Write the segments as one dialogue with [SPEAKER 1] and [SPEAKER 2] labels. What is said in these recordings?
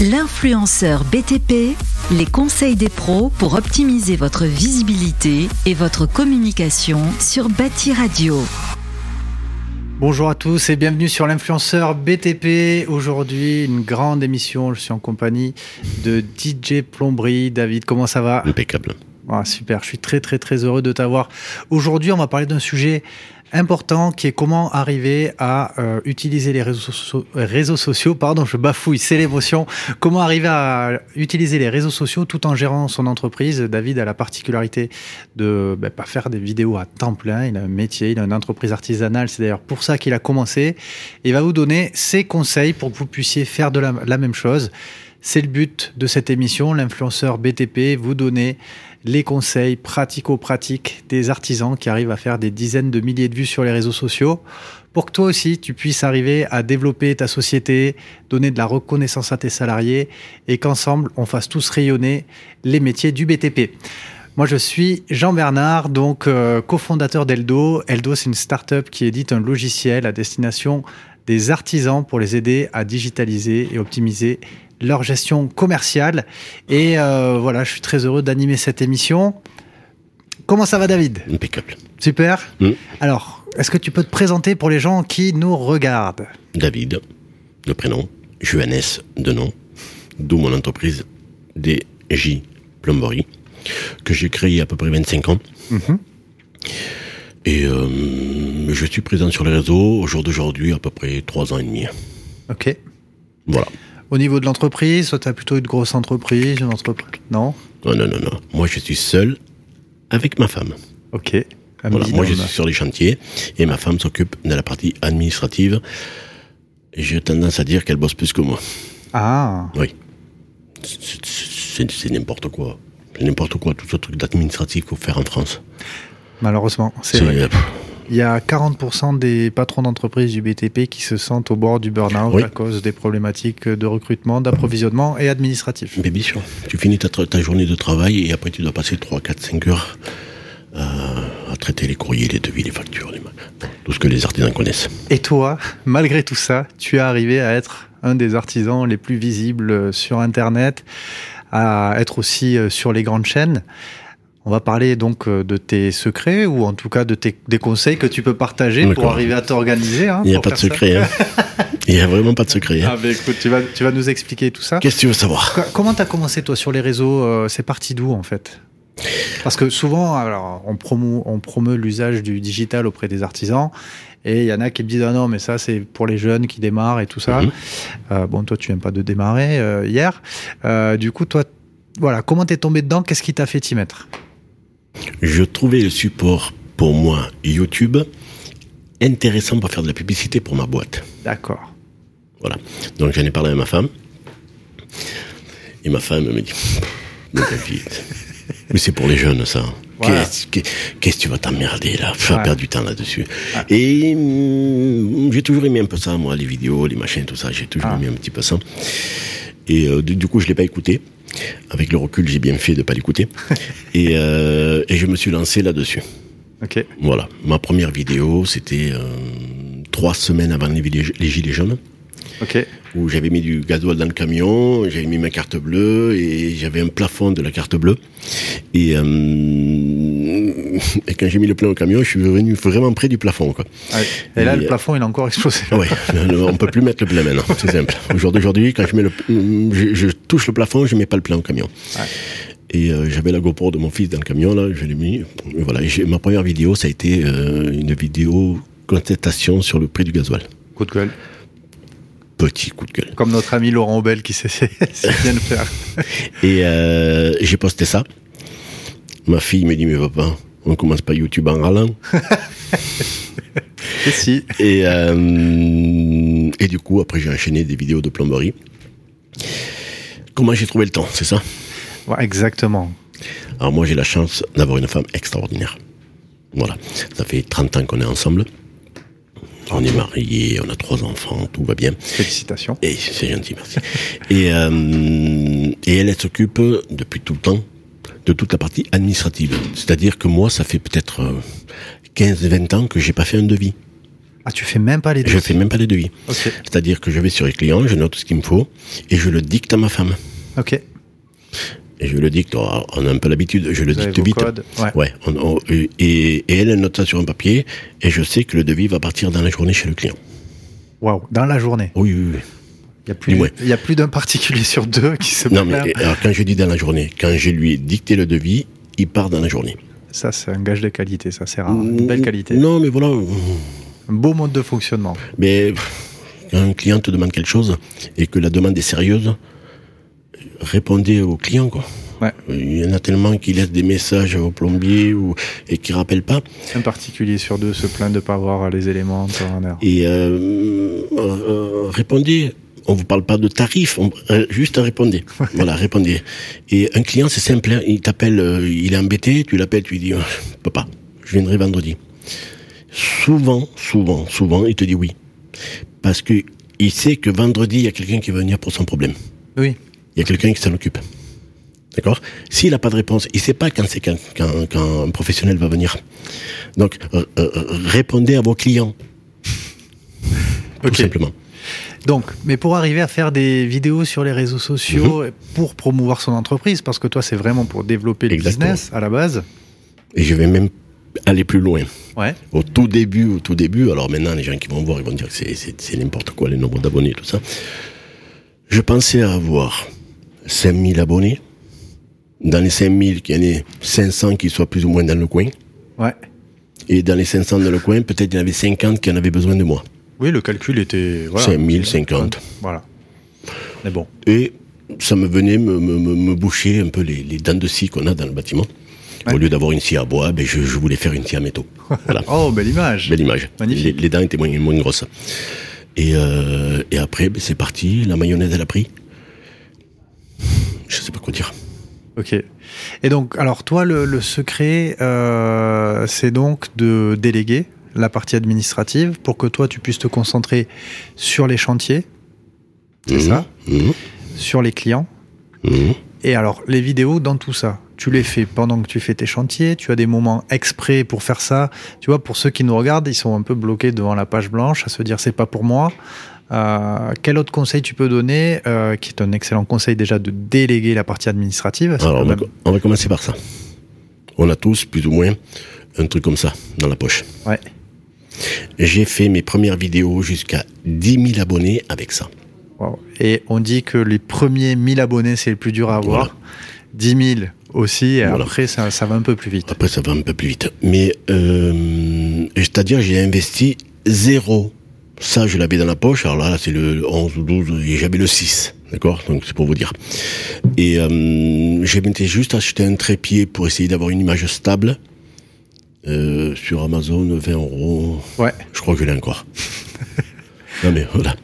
[SPEAKER 1] L'influenceur BTP, les conseils des pros pour optimiser votre visibilité et votre communication sur Bâti Radio.
[SPEAKER 2] Bonjour à tous et bienvenue sur l'influenceur BTP. Aujourd'hui, une grande émission. Je suis en compagnie de DJ Plomberie. David, comment ça va?
[SPEAKER 3] Impeccable.
[SPEAKER 2] Ah, super, je suis très très très heureux de t'avoir. Aujourd'hui, on va parler d'un sujet important qui est comment arriver à euh, utiliser les réseaux, sociaux. Pardon, je bafouille, c'est l'émotion. Comment arriver à utiliser les réseaux sociaux tout en gérant son entreprise? David a la particularité de ben, pas faire des vidéos à temps plein. Il a un métier, il a une entreprise artisanale. C'est d'ailleurs pour ça qu'il a commencé. Il va vous donner ses conseils pour que vous puissiez faire de la, la même chose. C'est le but de cette émission, l'influenceur BTP, vous donner les conseils pratico-pratiques des artisans qui arrivent à faire des dizaines de milliers de vues sur les réseaux sociaux pour que toi aussi tu puisses arriver à développer ta société, donner de la reconnaissance à tes salariés et qu'ensemble on fasse tous rayonner les métiers du BTP. Moi, je suis Jean Bernard, donc euh, cofondateur d'Eldo. Eldo, c'est une start-up qui édite un logiciel à destination des artisans pour les aider à digitaliser et optimiser leur gestion commerciale. Et euh, voilà, je suis très heureux d'animer cette émission. Comment ça va, David?
[SPEAKER 3] Impeccable.
[SPEAKER 2] Super.
[SPEAKER 3] Mm.
[SPEAKER 2] Alors, est-ce que tu peux te présenter pour les gens qui nous regardent?
[SPEAKER 3] David, de prénom, Johannes, de nom, d'où mon entreprise DJ Plomberie, que j'ai créée à peu près 25 ans.
[SPEAKER 2] Mhm.
[SPEAKER 3] Et euh, je suis présent sur les réseaux au jour d'aujourd'hui à peu près 3 ans et demi.
[SPEAKER 2] Ok.
[SPEAKER 3] Voilà.
[SPEAKER 2] Au niveau de l'entreprise, soit tu as plutôt une grosse entreprise, une entreprise Non?
[SPEAKER 3] Non, non, non, non. Moi, je suis seul avec ma femme.
[SPEAKER 2] Ok.
[SPEAKER 3] Voilà. Moi, je suis sur les chantiers et ma femme s'occupe de la partie administrative. J'ai tendance à dire qu'elle bosse plus que moi.
[SPEAKER 2] Ah,
[SPEAKER 3] Oui. C'est- n'importe quoi. C'est n'importe quoi, tout ce truc d'administratif qu'il faut faire en France.
[SPEAKER 2] malheureusement, c'est vrai. Il y a 40% des patrons d'entreprise du BTP qui se sentent au bord du burn-out
[SPEAKER 3] Oui.
[SPEAKER 2] à cause des problématiques de recrutement, d'approvisionnement et administratif.
[SPEAKER 3] Mais bien sûr, tu finis ta, ta journée de travail et après tu dois passer 3, 4, 5 heures euh, à traiter les courriers, les devis, les factures, les tout ce que les artisans connaissent.
[SPEAKER 2] Et toi, malgré tout ça, tu es arrivé à être un des artisans les plus visibles sur Internet, à être aussi euh, sur les grandes chaînes. On va parler donc euh, de tes secrets ou en tout cas de tes, des conseils que tu peux partager pour arriver à t'organiser. hein,
[SPEAKER 3] Il n'y a pas de secret, hein. Il n'y a vraiment pas de secret. hein.
[SPEAKER 2] Ah ben écoute, tu vas, tu vas nous expliquer tout ça.
[SPEAKER 3] Qu'est-ce que tu veux savoir?
[SPEAKER 2] Co- Comment t'as commencé toi sur les réseaux euh, C'est parti d'où en fait? Parce que souvent, alors, on promeut, on promeut l'usage du digital auprès des artisans, et il y en a qui me disent ah non mais ça c'est pour les jeunes qui démarrent et tout ça.
[SPEAKER 3] Mhm.
[SPEAKER 2] Euh, bon toi tu viens pas de démarrer euh, hier. Euh, du coup toi, voilà, comment t'es tombé dedans? Qu'est-ce qui t'a fait t'y mettre?
[SPEAKER 3] Je trouvais le support pour moi, YouTube, intéressant pour faire de la publicité pour ma boîte.
[SPEAKER 2] D'accord.
[SPEAKER 3] Voilà. Donc j'en ai parlé à ma femme. Et ma femme me dit Mais mais c'est pour les jeunes ça.
[SPEAKER 2] Voilà.
[SPEAKER 3] Qu'est-ce que tu vas t'emmerder là? Faire
[SPEAKER 2] Ouais.
[SPEAKER 3] perdre du temps là-dessus. Et hum, j'ai toujours aimé un peu ça, moi, les vidéos, les machins, tout ça. J'ai toujours
[SPEAKER 2] Ah.
[SPEAKER 3] aimé un petit peu ça. Et euh, du, coup, je l'ai pas écouté. Avec le recul, j'ai bien fait de pas l'écouter. et, euh, et je me suis lancé là-dessus.
[SPEAKER 2] Ok.
[SPEAKER 3] Voilà. Ma première vidéo, c'était euh, trois semaines avant les gilets jaunes Où j'avais mis du gasoil dans le camion, j'avais mis ma carte bleue et j'avais un plafond de la carte bleue. Et, euh, et quand j'ai mis le plein au camion, je suis venu vraiment près du plafond. Quoi.
[SPEAKER 2] Ouais. Et là
[SPEAKER 3] Et,
[SPEAKER 2] le
[SPEAKER 3] euh,
[SPEAKER 2] plafond il a encore explosé.
[SPEAKER 3] Ouais, on peut plus mettre le plein maintenant, c'est simple. Au jour d'aujourd'hui, quand je mets le, je, je touche le plafond, je mets pas le plein au camion.
[SPEAKER 2] Ouais.
[SPEAKER 3] Et euh, j'avais la GoPro de mon fils dans le camion là, je l'ai mis. Et voilà, ma première vidéo, ça a été euh, une vidéo contestation sur le prix du gasoil.
[SPEAKER 2] Coup de gueule.
[SPEAKER 3] Petit coup de gueule.
[SPEAKER 2] Comme notre ami Laurent Aubel qui sait, sait bien le faire.
[SPEAKER 3] Et euh, j'ai posté ça. Ma fille me dit, mais papa, on commence pas YouTube en râlant.
[SPEAKER 2] Et si.
[SPEAKER 3] Et, euh, et du coup, après, j'ai enchaîné des vidéos de plomberie. Comment j'ai trouvé le temps, c'est ça?
[SPEAKER 2] Ouais, exactement.
[SPEAKER 3] Alors moi, j'ai la chance d'avoir une femme extraordinaire. Voilà. Ça fait 30 ans qu'on est ensemble. On est mariés, on a trois enfants, tout va bien.
[SPEAKER 2] Félicitations.
[SPEAKER 3] Et c'est gentil, merci. et, euh, et elle, elle s'occupe depuis tout le temps de toute la partie administrative. C'est-à-dire que moi, ça fait peut-être euh, 15-20 ans que j'ai pas fait un devis.
[SPEAKER 2] Ah, tu fais même pas les
[SPEAKER 3] Je
[SPEAKER 2] devis
[SPEAKER 3] fais même pas les devis. C'est-à-dire que je vais sur les clients, je note ce qu'il me faut et je le dicte à ma femme.
[SPEAKER 2] Ok.
[SPEAKER 3] Et je le dicte, on a un peu l'habitude, je le
[SPEAKER 2] Vous
[SPEAKER 3] dicte vite.
[SPEAKER 2] codes, ouais.
[SPEAKER 3] Ouais, on- on- et, et elle elle note ça sur un papier et je sais que le devis va partir dans la journée chez le client.
[SPEAKER 2] Waouh. Dans la journée.
[SPEAKER 3] Oui, oui, oui.
[SPEAKER 2] Il y a plus, d'un particulier sur deux qui se
[SPEAKER 3] Non, mais alors, quand je dis dans la journée, quand je lui ai dicté le devis, il part dans la journée.
[SPEAKER 2] Ça, c'est un gage de qualité. Ça, c'est rare. Une belle qualité.
[SPEAKER 3] Non, mais voilà.
[SPEAKER 2] Un beau mode de fonctionnement.
[SPEAKER 3] Mais quand un client te demande quelque chose et que la demande est sérieuse, répondez au client, quoi.
[SPEAKER 2] Ouais.
[SPEAKER 3] Il y en a tellement qui laissent des messages au plombier ou, et qui rappellent pas.
[SPEAKER 2] Un particulier sur deux se plaint de ne pas avoir les éléments en temps en heure.
[SPEAKER 3] Et euh, euh, répondez. On vous parle pas de tarif, on- euh, juste répondez. voilà, répondez. Et un client, c'est simple. hein, il t'appelle, euh, il est embêté, tu l'appelles, tu lui dis, papa, je viendrai vendredi. Souvent, souvent, souvent, il te dit oui, parce que il sait que vendredi, il y a quelqu'un qui va venir pour son problème.
[SPEAKER 2] Oui.
[SPEAKER 3] Il y a quelqu'un qui s'en occupe. D'accord? S'il n'a pas de réponse, il sait pas quand c'est quand, quand, quand un professionnel va venir. Donc, euh, euh, répondez à vos clients. Tout simplement.
[SPEAKER 2] Donc, mais pour arriver à faire des vidéos sur les réseaux sociaux
[SPEAKER 3] Mhm.
[SPEAKER 2] pour promouvoir son entreprise, parce que toi, c'est vraiment pour développer le
[SPEAKER 3] Exactement.
[SPEAKER 2] business à la base.
[SPEAKER 3] Et je vais même aller plus loin.
[SPEAKER 2] Ouais.
[SPEAKER 3] Au tout début, au tout début, alors maintenant les gens qui vont voir, ils vont dire que c'est n'importe quoi, les nombres d'abonnés, tout ça. Je pensais avoir 5000 abonnés. Dans les 5000, qu'il y en ait 500 qui soient plus ou moins dans le coin.
[SPEAKER 2] Ouais.
[SPEAKER 3] Et dans les 500 dans le coin, peut-être il y en avait 50 qui en avaient besoin de moi.
[SPEAKER 2] Oui, le calcul était. Voilà.
[SPEAKER 3] 5000, 50.
[SPEAKER 2] Voilà. Mais bon.
[SPEAKER 3] Et ça me venait me, me, me, me boucher un peu les, les dents de scie qu'on a dans le bâtiment.
[SPEAKER 2] Ouais.
[SPEAKER 3] Au lieu d'avoir une scie à bois, ben je, je voulais faire une scie à métaux. Voilà.
[SPEAKER 2] Oh, belle image.
[SPEAKER 3] Belle image.
[SPEAKER 2] Magnifique.
[SPEAKER 3] Les, les dents étaient moins, moins grosses. Et, euh, et après, ben, c'est parti. La mayonnaise, elle a pris. Je sais pas quoi dire.
[SPEAKER 2] Ok. Et donc, alors toi, le, le secret, euh, c'est donc de déléguer la partie administrative pour que toi, tu puisses te concentrer sur les chantiers, c'est
[SPEAKER 3] Mhm.
[SPEAKER 2] ça,
[SPEAKER 3] Mhm.
[SPEAKER 2] sur les clients.
[SPEAKER 3] Mhm.
[SPEAKER 2] Et alors, les vidéos dans tout ça, tu les fais pendant que tu fais tes chantiers, tu as des moments exprès pour faire ça. Tu vois, pour ceux qui nous regardent, ils sont un peu bloqués devant la page blanche à se dire c'est pas pour moi. Euh, quel autre conseil tu peux donner, euh, qui est un excellent conseil déjà de déléguer la partie administrative?
[SPEAKER 3] Alors, on va,
[SPEAKER 2] même-
[SPEAKER 3] on va commencer par ça. On a tous, plus ou moins, un truc comme ça dans la poche.
[SPEAKER 2] Ouais.
[SPEAKER 3] J'ai fait mes premières vidéos jusqu'à 10 000 abonnés avec ça.
[SPEAKER 2] Wow. Et on dit que les premiers 1000 abonnés, c'est le plus dur à avoir.
[SPEAKER 3] Voilà.
[SPEAKER 2] 10 000 aussi, et
[SPEAKER 3] Voilà.
[SPEAKER 2] après, ça, ça va un peu plus vite.
[SPEAKER 3] Après, ça va un peu plus vite. Mais, euh, c'est-à-dire, j'ai investi zéro. Ça, je l'avais dans la poche. Alors là, c'est le 11 ou 12, et j'avais le 6. D'accord? Donc, c'est pour vous dire. Et euh, j'ai m'étais juste acheté un trépied pour essayer d'avoir une image stable. Euh, sur Amazon, 20 euros.
[SPEAKER 2] Ouais.
[SPEAKER 3] Je crois que je l'ai encore. non, mais voilà.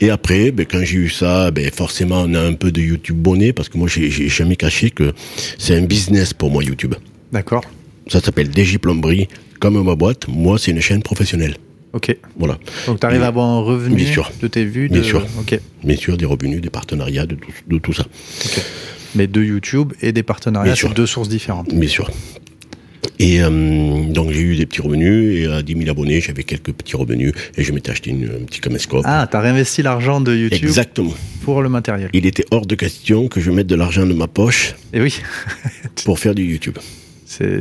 [SPEAKER 3] Et après, ben, quand j'ai eu ça, ben, forcément, on a un peu de YouTube bonnet, parce que moi, j'ai jamais caché que c'est un business pour moi, YouTube.
[SPEAKER 2] D'accord.
[SPEAKER 3] Ça s'appelle DJ Plomberie, comme ma boîte. Moi, c'est une chaîne professionnelle.
[SPEAKER 2] Ok.
[SPEAKER 3] Voilà.
[SPEAKER 2] Donc, tu arrives à avoir un revenu
[SPEAKER 3] bien sûr.
[SPEAKER 2] de tes vues.
[SPEAKER 3] Bien sûr. Bien sûr, des revenus, des partenariats, de tout, de tout ça.
[SPEAKER 2] Mais de YouTube et des partenariats,
[SPEAKER 3] sûr.
[SPEAKER 2] deux sources différentes.
[SPEAKER 3] Bien sûr. Et euh, donc, j'ai eu des petits revenus, et à 10 000 abonnés, j'avais quelques petits revenus, et je m'étais acheté une, un petit caméscope.
[SPEAKER 2] Ah, tu as réinvesti l'argent de YouTube
[SPEAKER 3] Exactement.
[SPEAKER 2] pour le matériel.
[SPEAKER 3] Il était hors de question que je mette de l'argent de ma poche
[SPEAKER 2] Et oui,
[SPEAKER 3] pour faire du YouTube.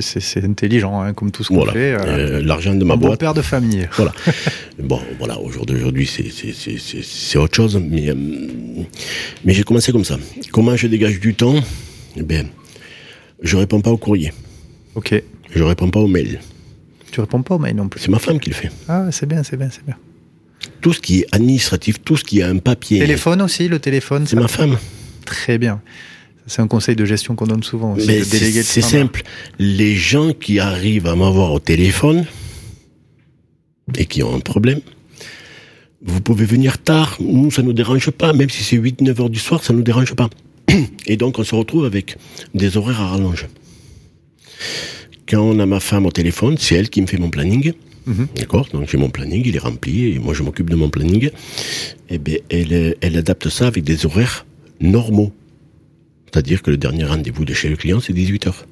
[SPEAKER 2] C'est- intelligent, hein, comme tout ce qu'on
[SPEAKER 3] Voilà.
[SPEAKER 2] fait. euh,
[SPEAKER 3] Euh, l'argent de ma boîte.
[SPEAKER 2] père de famille.
[SPEAKER 3] Voilà. bon, voilà, au jour d'aujourd'hui, c'est, autre chose, mais, euh, mais j'ai commencé comme ça. Comment je dégage du temps? Eh bien, je réponds pas au courrier,
[SPEAKER 2] Ok.
[SPEAKER 3] je réponds pas aux mails.
[SPEAKER 2] Tu réponds pas aux mails non plus.
[SPEAKER 3] C'est ma femme qui le fait.
[SPEAKER 2] Ah, c'est bien, c'est bien, c'est bien.
[SPEAKER 3] Tout ce qui est administratif, tout ce qui a un papier,
[SPEAKER 2] Téléphone aussi, le téléphone,
[SPEAKER 3] c'est ma femme.
[SPEAKER 2] Très bien. C'est un conseil de gestion qu'on donne souvent aussi,
[SPEAKER 3] Mais c'est, simple. Les gens qui arrivent à m'avoir au téléphone et qui ont un problème, vous pouvez venir tard. Nous, ça nous dérange pas. Même si c'est 8-9 heures du soir, ça nous dérange pas. Et donc, on se retrouve avec des horaires à rallonge. Quand on a ma femme au téléphone, c'est elle qui me fait mon planning.
[SPEAKER 2] Mhm.
[SPEAKER 3] D'accord? Donc, j'ai mon planning, il est rempli, et moi, je m'occupe de mon planning. Et bien, elle, euh, elle adapte ça avec des horaires normaux. C'est-à-dire que le dernier rendez-vous de chez le client, c'est 18 heures.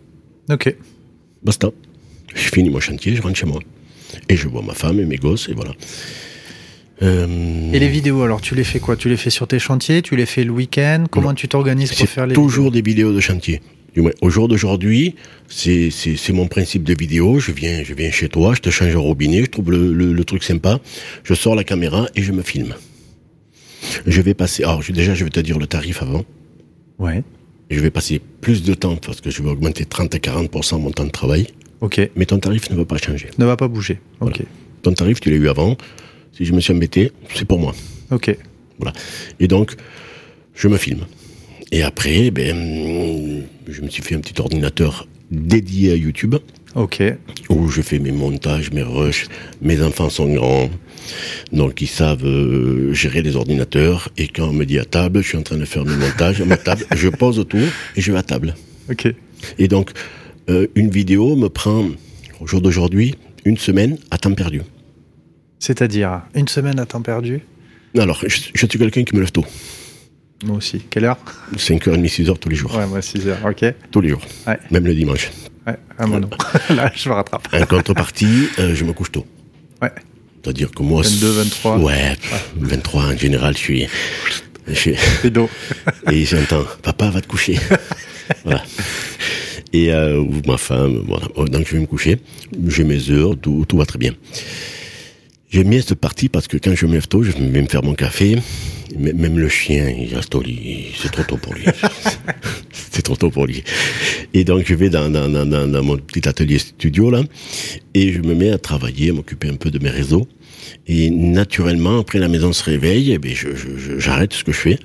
[SPEAKER 2] Ok.
[SPEAKER 3] Basta. Je finis mon chantier, je rentre chez moi. Et je vois ma femme et mes gosses, et voilà. Euh,
[SPEAKER 2] Et les vidéos, alors tu les fais quoi? Tu les fais sur tes chantiers? Tu les fais le week-end? Comment
[SPEAKER 3] Non.
[SPEAKER 2] tu t'organises pour faire les
[SPEAKER 3] toujours des vidéos de chantier. Au jour d'aujourd'hui, c'est c'est- c'est mon principe de vidéo. Je viens, je viens chez toi, je te change un robinet, je trouve le, le- le truc sympa, je sors la caméra et je me filme. Je vais passer. Alors je- déjà, je vais te dire le tarif avant.
[SPEAKER 2] Ouais,
[SPEAKER 3] Je vais passer plus de temps parce que je vais augmenter 30 à 40% mon temps de travail.
[SPEAKER 2] ok.
[SPEAKER 3] Mais ton tarif ne va pas changer.
[SPEAKER 2] Ne va pas bouger. Ok.
[SPEAKER 3] Ton tarif, tu l'as eu avant. Si je me suis embêté, c'est pour moi.
[SPEAKER 2] ok.
[SPEAKER 3] Voilà. Et donc, je me filme. Et après, ben, je me suis fait un petit ordinateur dédié à YouTube
[SPEAKER 2] Ok,
[SPEAKER 3] où je fais mes montages, mes rushs. Mes enfants sont grands, donc ils savent euh, gérer les ordinateurs. Et quand on me dit à table, je suis en train de faire mes montages à ma table, je pose tout et je vais à table.
[SPEAKER 2] ok.
[SPEAKER 3] Et donc, euh, une vidéo me prend, au jour d'aujourd'hui, une semaine à temps perdu.
[SPEAKER 2] C'est-à-dire, une semaine à temps perdu?
[SPEAKER 3] Alors, je, je suis quelqu'un qui me lève tôt.
[SPEAKER 2] Moi aussi. Quelle heure?
[SPEAKER 3] 5h30, 6h tous les jours.
[SPEAKER 2] Ouais, moi 6 heures. Ok.
[SPEAKER 3] Tous les jours.
[SPEAKER 2] Ouais.
[SPEAKER 3] Même le dimanche.
[SPEAKER 2] Ouais, ah, moi non. Là, je me rattrape.
[SPEAKER 3] En contrepartie, euh, je me couche tôt.
[SPEAKER 2] Ouais.
[SPEAKER 3] C'est-à-dire que moi...
[SPEAKER 2] 22, 23.
[SPEAKER 3] Ouais, pff, 23 en général, je suis... je suis- et j'entends, papa va te coucher. voilà. Et euh, ou ma femme, voilà. Oh, Donc je vais me coucher, j'ai mes heures, tout, tout va très bien. J'aime bien cette partie parce que quand je me lève tôt, je vais me faire mon café. Même le chien, il reste au lit. C'est trop tôt pour lui. Trop tôt pour lui. Et donc je vais dans, mon petit atelier studio là, et je me mets à travailler, à m'occuper un peu de mes réseaux. Et naturellement, après la maison se réveille, je- je- j'arrête ce que je fais.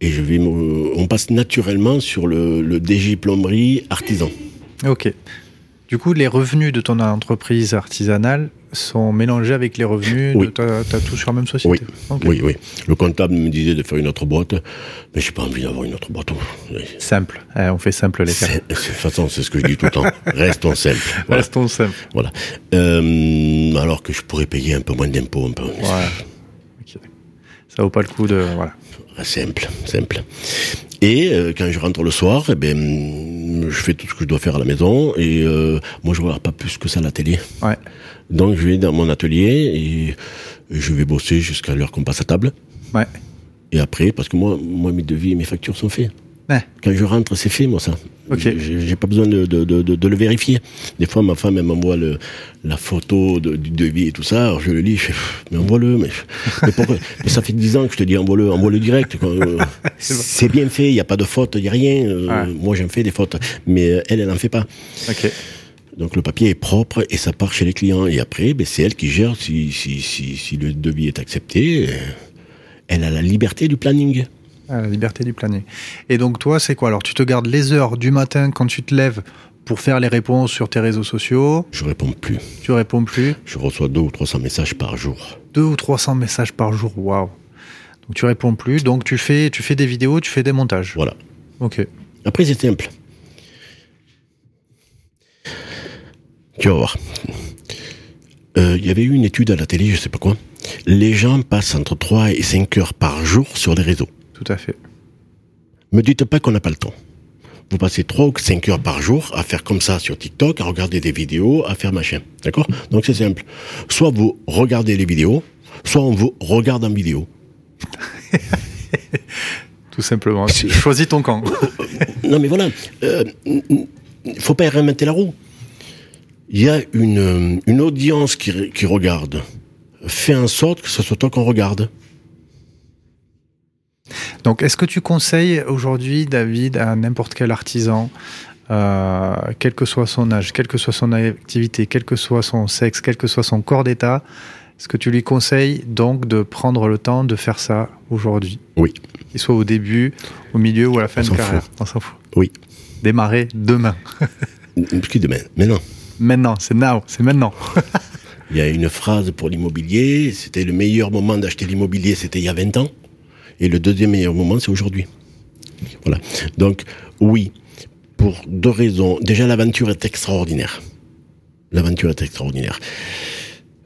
[SPEAKER 3] Et je vais on passe naturellement sur le, le DG plomberie artisan.
[SPEAKER 2] Ok. Du coup, les revenus de ton entreprise artisanale sont mélangés avec les revenus
[SPEAKER 3] Oui.
[SPEAKER 2] de ta, ta tout sur la même société
[SPEAKER 3] Oui. Oui, oui. Le comptable me disait de faire une autre boîte, mais j'ai pas envie d'avoir une autre boîte.
[SPEAKER 2] Simple. Eh, on fait simple, les gars.
[SPEAKER 3] De toute façon, c'est ce que je dis tout le temps. Restons simples. Voilà.
[SPEAKER 2] Restons simples.
[SPEAKER 3] voilà. Euh, alors que je pourrais payer un peu moins d'impôts, un peu.
[SPEAKER 2] Ouais. Ça vaut pas le coup de. Voilà.
[SPEAKER 3] Simple, simple. Et euh, quand je rentre le soir, eh ben, je fais tout ce que je dois faire à la maison. Et euh, moi, je regarde pas plus que ça la télé.
[SPEAKER 2] Ouais.
[SPEAKER 3] Donc, je vais dans mon atelier et je vais bosser jusqu'à l'heure qu'on passe à table.
[SPEAKER 2] Ouais.
[SPEAKER 3] Et après, parce que moi, moi mes devis et mes factures sont faits.
[SPEAKER 2] Ouais.
[SPEAKER 3] Quand je rentre, c'est fait, moi, ça.
[SPEAKER 2] Ok.
[SPEAKER 3] J'ai pas besoin de, de, de, de- de le vérifier. Des fois, ma femme, elle m'envoie la photo du devis et tout ça. Alors, je le lis, je fais, mais envoie-le. Mais, mais pourquoi Mais ça fait 10 ans que je te dis, envoie-le, envoie-le direct. Euh, c'est bien fait, il n'y a pas de faute, il n'y a rien. Euh,
[SPEAKER 2] Ouais.
[SPEAKER 3] Moi, j'en fais des fautes. Mais euh, elle, elle n'en fait pas. Donc, le papier est propre et ça part chez les clients. Et après, ben, c'est elle qui gère si, si, si, si le devis est accepté. Elle a la liberté du planning.
[SPEAKER 2] La liberté du planning. Et donc, toi, c'est quoi? Alors, tu te gardes les heures du matin quand tu te lèves pour faire les réponses sur tes réseaux sociaux?
[SPEAKER 3] Je réponds plus.
[SPEAKER 2] Tu réponds plus?
[SPEAKER 3] Je reçois deux ou 300 messages par jour.
[SPEAKER 2] Deux ou 300 messages par jour. Waouh. Donc, tu réponds plus. Donc, tu fais, tu fais des vidéos, tu fais des montages.
[SPEAKER 3] Voilà.
[SPEAKER 2] Ok.
[SPEAKER 3] Après, c'est simple. Tu vas voir. Euh, Il y avait eu une étude à la télé, je sais pas quoi. Les gens passent entre 3 et 5 heures par jour sur les réseaux.
[SPEAKER 2] Tout à fait.
[SPEAKER 3] Me dites pas qu'on n'a pas le temps. Vous passez 3 ou 5 heures par jour à faire comme ça sur TikTok, à regarder des vidéos, à faire machin. D'accord? Donc c'est simple. Soit vous regardez les vidéos, soit on vous regarde en vidéo.
[SPEAKER 2] Tout simplement. Choisis ton camp.
[SPEAKER 3] Non, mais voilà, euh, il faut pas réinventer la roue. Il y a une, une audience qui, qui regarde. Fais en sorte que ce soit toi qu'on regarde.
[SPEAKER 2] Donc, est-ce que tu conseilles aujourd'hui, David, à n'importe quel artisan, euh, quel que soit son âge, quelle que soit son activité, quel que soit son sexe, quel que soit son corps d'état, est-ce que tu lui conseilles donc de prendre le temps de faire ça aujourd'hui?
[SPEAKER 3] Oui.
[SPEAKER 2] Qu'il soit au début, au milieu ou à la fin
[SPEAKER 3] On
[SPEAKER 2] de carrière
[SPEAKER 3] fout.
[SPEAKER 2] On s'en fout.
[SPEAKER 3] Oui.
[SPEAKER 2] Démarrer demain.
[SPEAKER 3] Qui demain Mais non.
[SPEAKER 2] Maintenant, c'est now, c'est maintenant.
[SPEAKER 3] Il y a une phrase pour l'immobilier. C'était le meilleur moment d'acheter l'immobilier, c'était il y a 20 ans. Et le deuxième meilleur moment, c'est aujourd'hui. Voilà. Donc, oui, pour deux raisons. Déjà, l'aventure est extraordinaire. L'aventure est extraordinaire.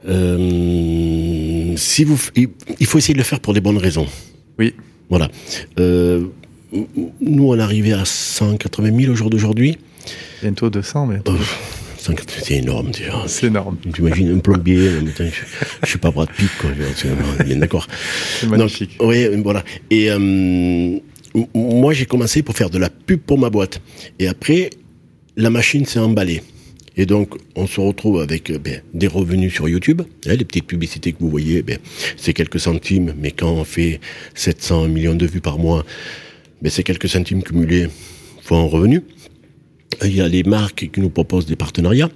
[SPEAKER 3] Euh, si vous, il il faut essayer de le faire pour des bonnes raisons.
[SPEAKER 2] Oui.
[SPEAKER 3] Voilà. Euh, nous, on est arrivé à 180 000 au jour d'aujourd'hui.
[SPEAKER 2] Bientôt 200, mais
[SPEAKER 3] 180, c'est énorme déjà.
[SPEAKER 2] C'est énorme.
[SPEAKER 3] Tu imagines un plombier, je, je suis pas Brad Pitt, quoi. Bien d'accord.
[SPEAKER 2] C'est magnifique.
[SPEAKER 3] oui, voilà. Et euh, moi, j'ai commencé pour faire de la pub pour ma boîte. Et après, la machine s'est emballée. Et donc, on se retrouve avec euh, ben, des revenus sur YouTube. Hein, les petites publicités que vous voyez, ben, c'est quelques centimes, mais quand on fait 700 millions de vues par mois, ben, c'est quelques centimes cumulés fois en revenu. Il y a les marques qui nous proposent des partenariats,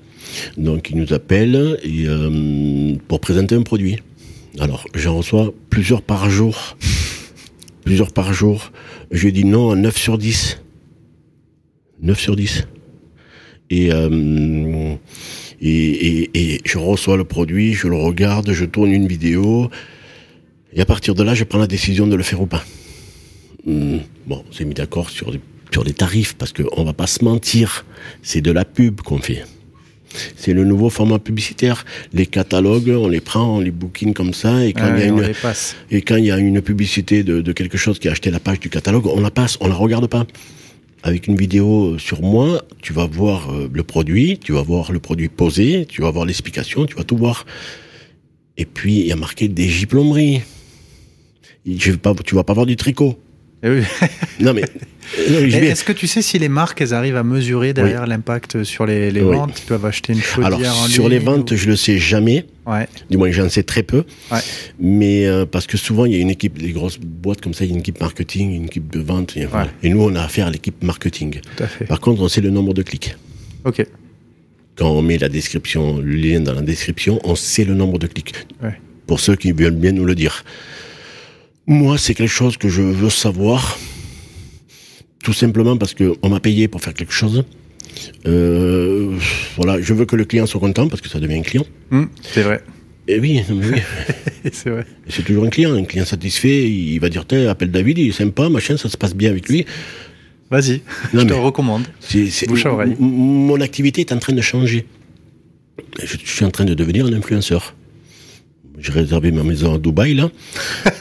[SPEAKER 3] donc ils nous appellent et, euh, pour présenter un produit. Alors, j'en reçois plusieurs par jour. plusieurs par jour. Je dis non à 9 sur 10. 9 sur 10. Euh, et, et, je reçois le produit, je le regarde, je tourne une vidéo, et à partir de là, je prends la décision de le faire ou pas. Hmm, bon, on s'est mis d'accord sur des, sur des tarifs, parce qu'on va pas se mentir, c'est de la pub qu'on fait. C'est le nouveau format publicitaire. Les catalogues, on les prend, on les bookine comme ça, et quand, il, y a une, et quand il y a une publicité de, de quelque chose qui a acheté la page du catalogue, on la passe, on la regarde pas avec une vidéo sur moi, tu vas voir euh, le produit, tu vas voir le produit posé, tu vas voir l'explication, tu vas tout voir. Et puis, il y a marqué des plomberie. Je vais pas, tu vas pas voir du tricot.
[SPEAKER 2] Eh
[SPEAKER 3] non mais
[SPEAKER 2] est-ce que tu sais si les marques elles arrivent à mesurer derrière l'impact sur les, ventes? Ils peuvent acheter une chaudière
[SPEAKER 3] Alors, sur les ventes, je le sais jamais. Ouais. Du moins, j'en sais très peu. Ouais. Mais euh, parce que souvent, il y a une équipe, les grosses boîtes comme ça, il y a une équipe marketing, une équipe de vente. Et, et nous, on a affaire à l'équipe marketing.
[SPEAKER 2] Tout à fait.
[SPEAKER 3] Par contre, on sait le nombre de clics.
[SPEAKER 2] Ok.
[SPEAKER 3] Quand on met la description, le lien dans la description, on sait le nombre de clics. Pour ceux qui veulent bien nous le dire. Moi, c'est quelque chose que je veux savoir tout simplement parce que on m'a payé pour faire quelque chose. Euh, voilà, je veux que le client soit content parce que ça devient un client.
[SPEAKER 2] Hum, c'est vrai.
[SPEAKER 3] Et oui, oui.
[SPEAKER 2] c'est vrai.
[SPEAKER 3] C'est toujours un client, un client satisfait, il va dire appelle David, il est sympa, machin, ça se passe bien avec lui.
[SPEAKER 2] Vas-y, je te recommande.
[SPEAKER 3] Mon activité est en train de changer. Je, je suis en train de devenir un influenceur. J'ai réservé ma maison à Dubaï là.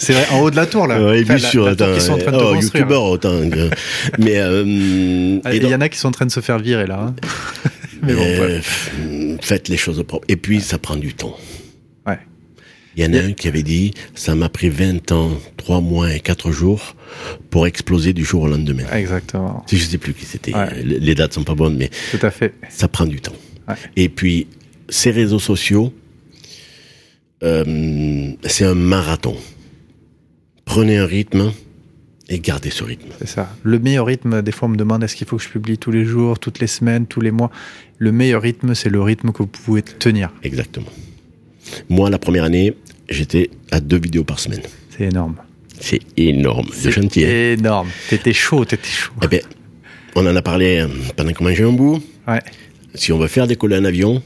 [SPEAKER 2] C'est vrai, en haut de la tour, là.
[SPEAKER 3] Oui, bien sûr. Qui sont en train de oh, youtubeur, autant. mais euh,
[SPEAKER 2] ah, il y en a qui sont en train de se faire virer là. Hein.
[SPEAKER 3] mais bon, faites les choses propres. Et puis, ça prend du temps.
[SPEAKER 2] Ouais.
[SPEAKER 3] Il y en a un qui avait dit, ça m'a pris 20 ans, 3 mois et 4 jours pour exploser du jour au lendemain.
[SPEAKER 2] Exactement.
[SPEAKER 3] Je sais plus qui c'était. Les dates sont pas bonnes, mais.
[SPEAKER 2] Tout à fait.
[SPEAKER 3] Ça prend du temps. Et puis, ces réseaux sociaux, euh, c'est un marathon prenez un rythme et gardez ce rythme.
[SPEAKER 2] C'est ça. Le meilleur rythme, des fois on me demande est-ce qu'il faut que je publie tous les jours, toutes les semaines, tous les mois? Le meilleur rythme, c'est le rythme que vous pouvez tenir.
[SPEAKER 3] Exactement. Moi, la première année, j'étais à deux vidéos par semaine.
[SPEAKER 2] C'est énorme.
[SPEAKER 3] C'est énorme.
[SPEAKER 2] C'est gentil. Hein. énorme. T'étais chaud, t'étais chaud.
[SPEAKER 3] Eh bien, on en a parlé euh, pendant qu'on mangeait un bout.
[SPEAKER 2] Ouais.
[SPEAKER 3] Si on veut faire décoller un avion,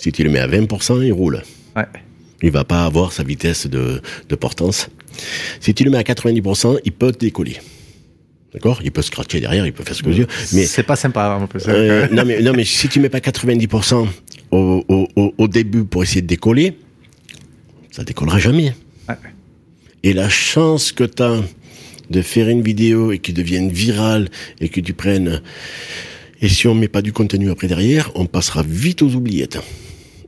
[SPEAKER 3] si tu le mets à 20%, il roule.
[SPEAKER 2] Ouais.
[SPEAKER 3] Il va pas avoir sa vitesse de, de portance. Si tu le mets à 90%, il peut décoller. D'accord? Il peut scratcher derrière, il peut faire ce que je veux.
[SPEAKER 2] Mais c'est pas sympa.
[SPEAKER 3] Hein, euh, non mais non mais si tu mets pas 90% au, au, au, début pour essayer de décoller, ça décollera jamais. Et la chance que tu as de faire une vidéo et qui devienne virale et que tu prennes et si on met pas du contenu après derrière, on passera vite aux oubliettes.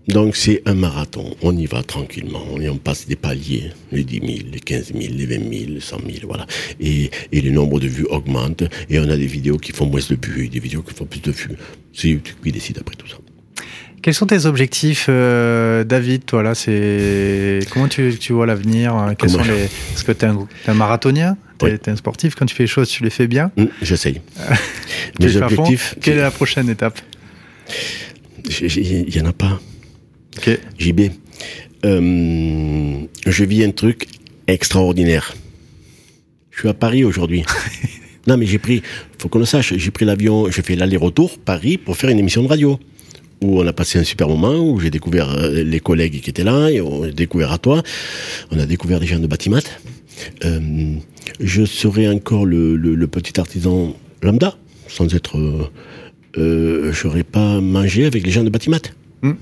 [SPEAKER 3] Donc c'est un marathon, on y va tranquillement, et on passe des paliers, les 10 000, les 15 000, les 20 000, les 100 000, voilà. Et, et le nombre de vues augmente, et on a des vidéos qui font moins de vues, et des vidéos qui font plus de vues. C'est YouTube qui décide après tout ça.
[SPEAKER 2] Quels sont tes objectifs, euh, David Toi là, c'est comment tu, tu vois l'avenir? Quels sont les Est-ce que tu es, un marathonien Tu es, un sportif Quand tu fais les choses, tu les fais bien?
[SPEAKER 3] Mmh, J'essaye. Mes objectifs.
[SPEAKER 2] Quelle est la prochaine étape?
[SPEAKER 3] Il y en a pas.
[SPEAKER 2] Okay.
[SPEAKER 3] JB, euh, je vis un truc extraordinaire. Je suis à Paris aujourd'hui. non, mais j'ai pris, faut qu'on le sache, j'ai pris l'avion, j'ai fait l'aller-retour Paris pour faire une émission de radio où on a passé un super moment, où j'ai découvert euh, les collègues qui étaient là, et on a découvert à toi, on a découvert des gens de bâtiment. Euh, je serai encore le, le, petit artisan lambda, sans être... Euh, euh, j'aurais pas mangé avec les gens de bâtiment. Hmm.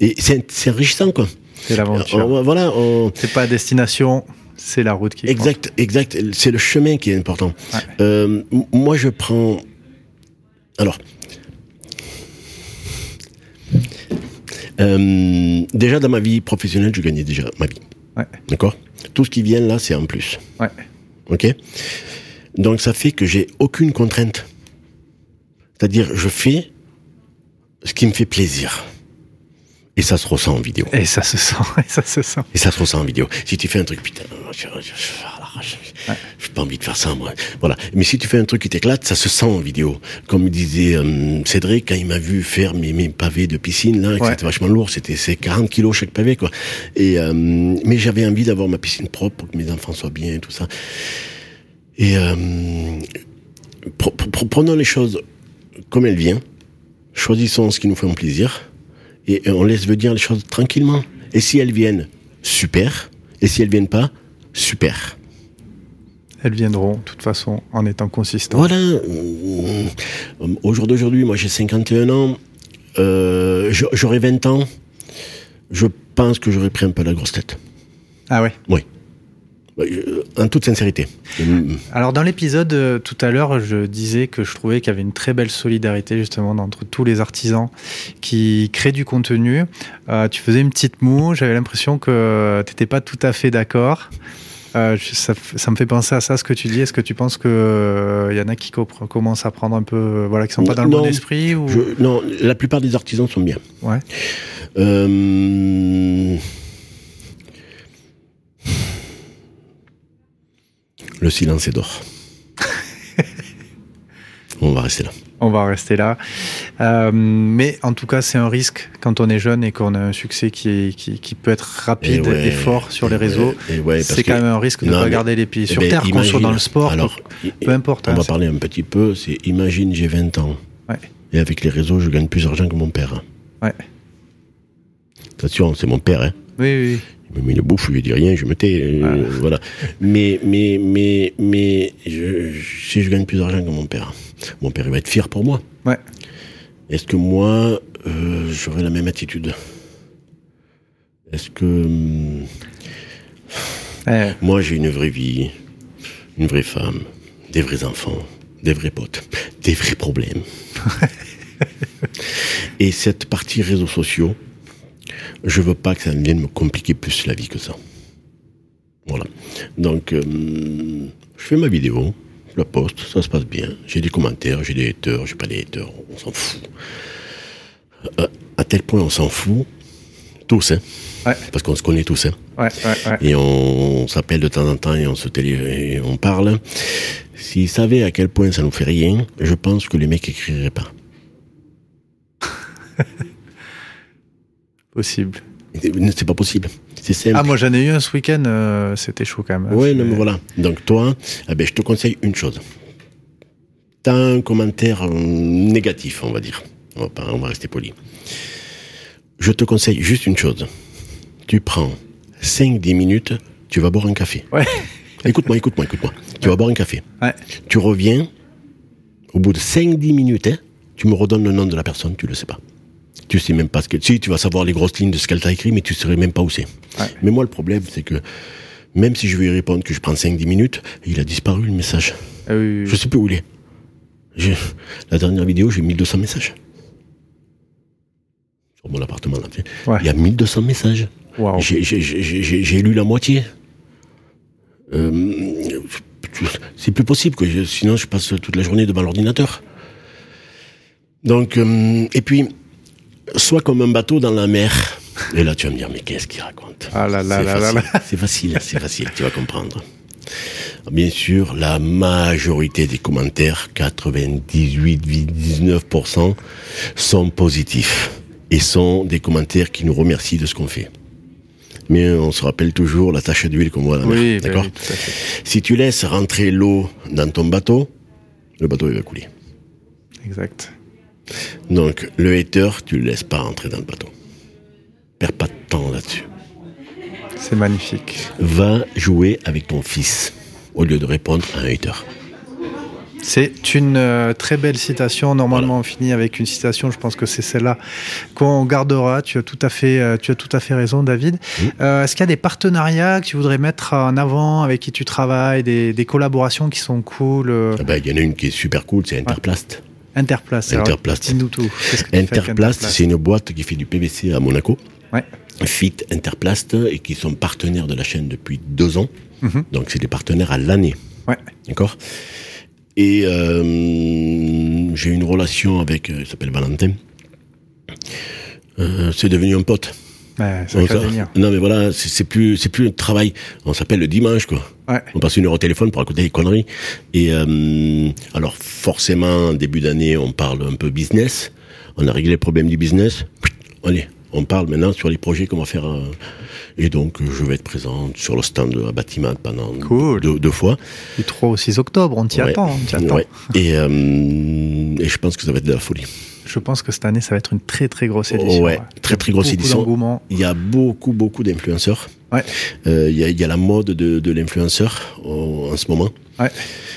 [SPEAKER 3] Et c'est enrichissant, quoi.
[SPEAKER 2] C'est l'aventure.
[SPEAKER 3] voilà.
[SPEAKER 2] C'est pas la destination, c'est la route qui
[SPEAKER 3] Exact, exact. C'est le chemin qui est important. Euh, moi, je prends Alors, euh, déjà dans ma vie professionnelle, je gagnais déjà ma vie.
[SPEAKER 2] Ouais.
[SPEAKER 3] D'accord? Tout ce qui vient là, c'est en plus.
[SPEAKER 2] Ouais.
[SPEAKER 3] Ok? Donc ça fait que j'ai aucune contrainte. C'est-à-dire, je fais ce qui me fait plaisir. Et ça se ressent en vidéo.
[SPEAKER 2] Et ça se sent, et ça se sent.
[SPEAKER 3] Et ça se ressent en vidéo. Si tu fais un truc, putain, je n'ai pas envie de faire ça, moi. Voilà. Mais si tu fais un truc qui t'éclate, ça se sent en vidéo. Comme disait euh, Cédric, quand il m'a vu faire mes, mes, pavés de piscine, là,
[SPEAKER 2] Ouais.
[SPEAKER 3] c'était vachement lourd, c'était c'est 40 kilos chaque pavé, quoi. Et, euh, mais j'avais envie d'avoir ma piscine propre pour que mes enfants soient bien et tout ça. Et euh, pre- pre- prenons les choses comme elles viennent, choisissons ce qui nous fait plaisir, et on laisse venir les choses tranquillement. Et si elles viennent, super. Et si elles viennent pas, super.
[SPEAKER 2] Elles viendront, de toute façon, en étant consistantes.
[SPEAKER 3] Voilà. Euh, Au jour d'aujourd'hui, moi j'ai 51 ans. Euh, j'a- j'aurais 20 ans. Je pense que j'aurais pris un peu la grosse tête.
[SPEAKER 2] Ah ouais?
[SPEAKER 3] Oui. En toute sincérité. Mm,
[SPEAKER 2] Alors dans l'épisode euh, tout à l'heure, je disais que je trouvais qu'il y avait une très belle solidarité justement entre tous les artisans qui créent du contenu. Euh, tu faisais une petite moue, j'avais l'impression que tu n'étais pas tout à fait d'accord. Euh, ça, me fait penser à ça, ce que tu dis. Est-ce que tu penses qu'il y en a qui co- commencent à prendre un peu, euh, voilà, qui sont pas dans le
[SPEAKER 3] Non,
[SPEAKER 2] bon esprit ou...
[SPEAKER 3] Je- non, la plupart des artisans sont bien.
[SPEAKER 2] Ouais.
[SPEAKER 3] Euh, Le silence est d'or. On va rester là.
[SPEAKER 2] On va rester là. Euh, mais en tout cas, c'est un risque quand on est jeune et qu'on a un succès qui, est, qui, qui peut être rapide
[SPEAKER 3] Et ouais,
[SPEAKER 2] et fort sur les
[SPEAKER 3] et ouais,
[SPEAKER 2] réseaux.
[SPEAKER 3] ouais, parce
[SPEAKER 2] c'est quand même un risque de ne pas garder les pieds
[SPEAKER 3] Eh
[SPEAKER 2] sur
[SPEAKER 3] ben,
[SPEAKER 2] terre, qu'on soit dans le sport,
[SPEAKER 3] alors,
[SPEAKER 2] peu, importe.
[SPEAKER 3] On
[SPEAKER 2] hein,
[SPEAKER 3] va parler un petit peu. C'est imagine j'ai 20 ans.
[SPEAKER 2] Ouais.
[SPEAKER 3] Et avec les réseaux, je gagne plus d'argent que mon père.
[SPEAKER 2] Ouais.
[SPEAKER 3] Attention, c'est mon père. Hein.
[SPEAKER 2] Oui, oui,
[SPEAKER 3] met une bouffe, je lui dis rien, je me tais. euh, Voilà. Mais, mais, mais, mais, je, je- si je gagne plus d'argent que mon père, mon père il va être fier pour moi.
[SPEAKER 2] Ouais.
[SPEAKER 3] Est-ce que moi, euh, j'aurai la même attitude? Est-ce que
[SPEAKER 2] Eh,
[SPEAKER 3] moi j'ai une vraie vie, une vraie femme, des vrais enfants, des vrais potes, des vrais problèmes Et cette partie réseaux sociaux, je veux pas que ça vienne me compliquer plus la vie que ça. Voilà. Donc, euh, je fais ma vidéo, je la poste, ça se passe bien. J'ai des commentaires, j'ai des haters, j'ai pas des haters, on s'en fout. Euh, à tel point on s'en fout, tous, hein,
[SPEAKER 2] Ouais.
[SPEAKER 3] parce qu'on se connaît tous, hein,
[SPEAKER 2] ouais, ouais, ouais.
[SPEAKER 3] et on s'appelle de temps en temps et on se télé, et on parle. S'ils savaient à quel point ça nous fait rien, je pense que les mecs écriraient pas.
[SPEAKER 2] Possible.
[SPEAKER 3] C'est pas possible. C'est simple.
[SPEAKER 2] Ah, moi j'en ai eu un ce week-end, euh, c'était chaud quand même. C'est-
[SPEAKER 3] mais voilà. Donc toi, eh ben, je te conseille une chose. T'as un commentaire euh, négatif, on va dire. On va, pas, on va rester poli. Je te conseille juste une chose. Tu prends 5-10 minutes, tu vas boire un café.
[SPEAKER 2] Ouais.
[SPEAKER 3] Écoute-moi, écoute-moi, écoute-moi. Tu vas boire un café.
[SPEAKER 2] Ouais.
[SPEAKER 3] Tu reviens, au bout de 5-10 minutes, hein, tu me redonnes le nom de la personne, tu le sais pas. Tu sais même pas ce que... Si, tu vas savoir les grosses lignes de ce qu'elle t'a écrit, mais tu saurais même pas où c'est.
[SPEAKER 2] Ouais.
[SPEAKER 3] Mais moi, le problème, c'est que même si je vais y répondre que je prends 5-10 minutes, il a disparu le message.
[SPEAKER 2] Ah oui, oui,
[SPEAKER 3] Je sais plus où il est. La dernière vidéo, j'ai 1200 messages. Sur mon appartement, là.
[SPEAKER 2] Ouais.
[SPEAKER 3] Il y a 1200 messages. J'ai- lu la moitié. Euh, c'est plus possible, que je- sinon je passe toute la journée devant l'ordinateur. Donc, euh, et puis, soit comme un bateau dans la mer. Et là, tu vas me dire, mais qu'est-ce qu'il raconte
[SPEAKER 2] Ah là là
[SPEAKER 3] C'est
[SPEAKER 2] là là
[SPEAKER 3] facile, c'est facile, c'est facile, tu vas comprendre. Bien sûr, la majorité des commentaires, 98,19%, sont positifs et sont des commentaires qui nous remercient de ce qu'on fait. Mais on se rappelle toujours la tache d'huile qu'on voit dans la mer.
[SPEAKER 2] bah
[SPEAKER 3] D'accord
[SPEAKER 2] oui, à.
[SPEAKER 3] Si tu laisses rentrer l'eau dans ton bateau, le bateau il va couler.
[SPEAKER 2] Exact.
[SPEAKER 3] Donc le hater, tu le laisses pas rentrer dans le bateau. Perds pas de temps là-dessus.
[SPEAKER 2] C'est magnifique.
[SPEAKER 3] Va jouer avec ton fils au lieu de répondre à un hater.
[SPEAKER 2] C'est une euh, très belle citation. Normalement, on finit avec une citation. Je pense que c'est celle-là qu'on gardera. Tu as tout à fait, euh, tu as tout à fait raison, David. Euh, Est-ce qu'il y a des partenariats que tu voudrais mettre en avant avec qui tu travailles, des, des collaborations qui sont cool
[SPEAKER 3] Ah ben, Il y en a une qui est super cool, c'est Interplast.
[SPEAKER 2] Interplast.
[SPEAKER 3] Interplast.
[SPEAKER 2] Dis-nous tout. Que
[SPEAKER 3] Interplast, c'est une boîte qui fait du PVC à Monaco.
[SPEAKER 2] Ouais.
[SPEAKER 3] Fit Interplast et qui sont partenaires de la chaîne depuis deux ans.
[SPEAKER 2] Mhm.
[SPEAKER 3] Donc c'est des partenaires à l'année.
[SPEAKER 2] Ouais.
[SPEAKER 3] D'accord? Et euh, j'ai une relation avec, euh, il s'appelle Valentin. Euh, c'est devenu un pote.
[SPEAKER 2] Ouais, ça
[SPEAKER 3] non mais voilà, c'est plus c'est plus un travail. On s'appelle le dimanche quoi.
[SPEAKER 2] Ouais.
[SPEAKER 3] On passe une heure au téléphone pour raconter des conneries. Et euh, alors forcément, en début d'année, on parle un peu business. On a réglé le problème du business. Allez, on parle maintenant sur les projets qu'on va faire. euh, et donc, euh, je vais être présent sur le stand de bâtiment pendant
[SPEAKER 2] Cool.
[SPEAKER 3] deux, deux fois.
[SPEAKER 2] Du 3 au 6 octobre, on t'y
[SPEAKER 3] Ouais.
[SPEAKER 2] attend. On t'y attend.
[SPEAKER 3] Ouais. Et, euh, et je pense que ça va être de la folie.
[SPEAKER 2] Je pense que cette année, ça va être une très très grosse édition.
[SPEAKER 3] Ouais, très, très grosse
[SPEAKER 2] Beaucoup
[SPEAKER 3] édition. Il y a beaucoup, beaucoup d'influenceurs.
[SPEAKER 2] Ouais.
[SPEAKER 3] Euh, il, y a, il y a la mode de, de l'influenceur en, en ce moment.
[SPEAKER 2] Ouais.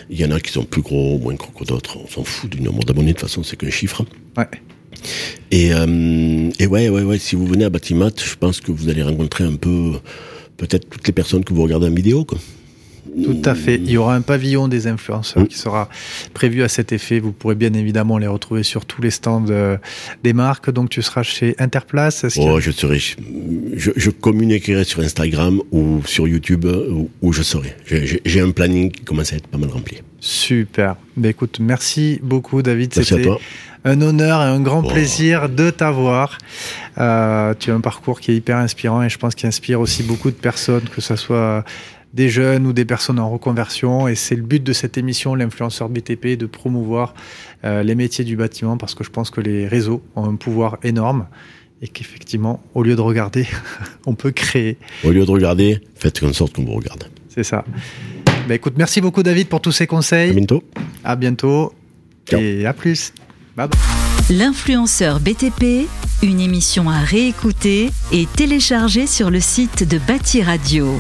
[SPEAKER 3] Il y en a qui sont plus gros, moins gros que d'autres. On s'en fout du nombre d'abonnés. De toute façon, c'est qu'un chiffre.
[SPEAKER 2] Ouais.
[SPEAKER 3] Et, euh, et ouais, ouais, ouais. Si vous venez à Batimat, je pense que vous allez rencontrer un peu, peut-être toutes les personnes que vous regardez en vidéo, quoi.
[SPEAKER 2] Tout à fait. Il y aura un pavillon des influenceurs qui sera prévu à cet effet. Vous pourrez bien évidemment les retrouver sur tous les stands euh, des marques. Donc tu seras chez Interplace. A-
[SPEAKER 3] Oh, je serai, je, je communiquerai sur Instagram ou sur YouTube euh, où, où je serai. J'ai- un planning qui commence à être pas mal rempli.
[SPEAKER 2] Super. Ben écoute, merci beaucoup David. C'était un honneur et un grand
[SPEAKER 3] Oh.
[SPEAKER 2] plaisir de t'avoir. Euh, tu as un parcours qui est hyper inspirant et je pense qu'il inspire aussi beaucoup de personnes, que ce soit des jeunes ou des personnes en reconversion. Et c'est le but de cette émission, l'influenceur BTP, de promouvoir euh, les métiers du bâtiment parce que je pense que les réseaux ont un pouvoir énorme et qu'effectivement, au lieu de regarder, on peut créer.
[SPEAKER 3] Au lieu de regarder, faites en sorte qu'on vous regarde.
[SPEAKER 2] C'est ça. Ben écoute, merci beaucoup David pour tous ces
[SPEAKER 3] À
[SPEAKER 2] conseils.
[SPEAKER 3] bientôt.
[SPEAKER 2] À bientôt
[SPEAKER 3] Ciao.
[SPEAKER 2] et à plus. Bye bye.
[SPEAKER 1] L'influenceur BTP, une émission à réécouter et télécharger sur le site de Bâti Radio.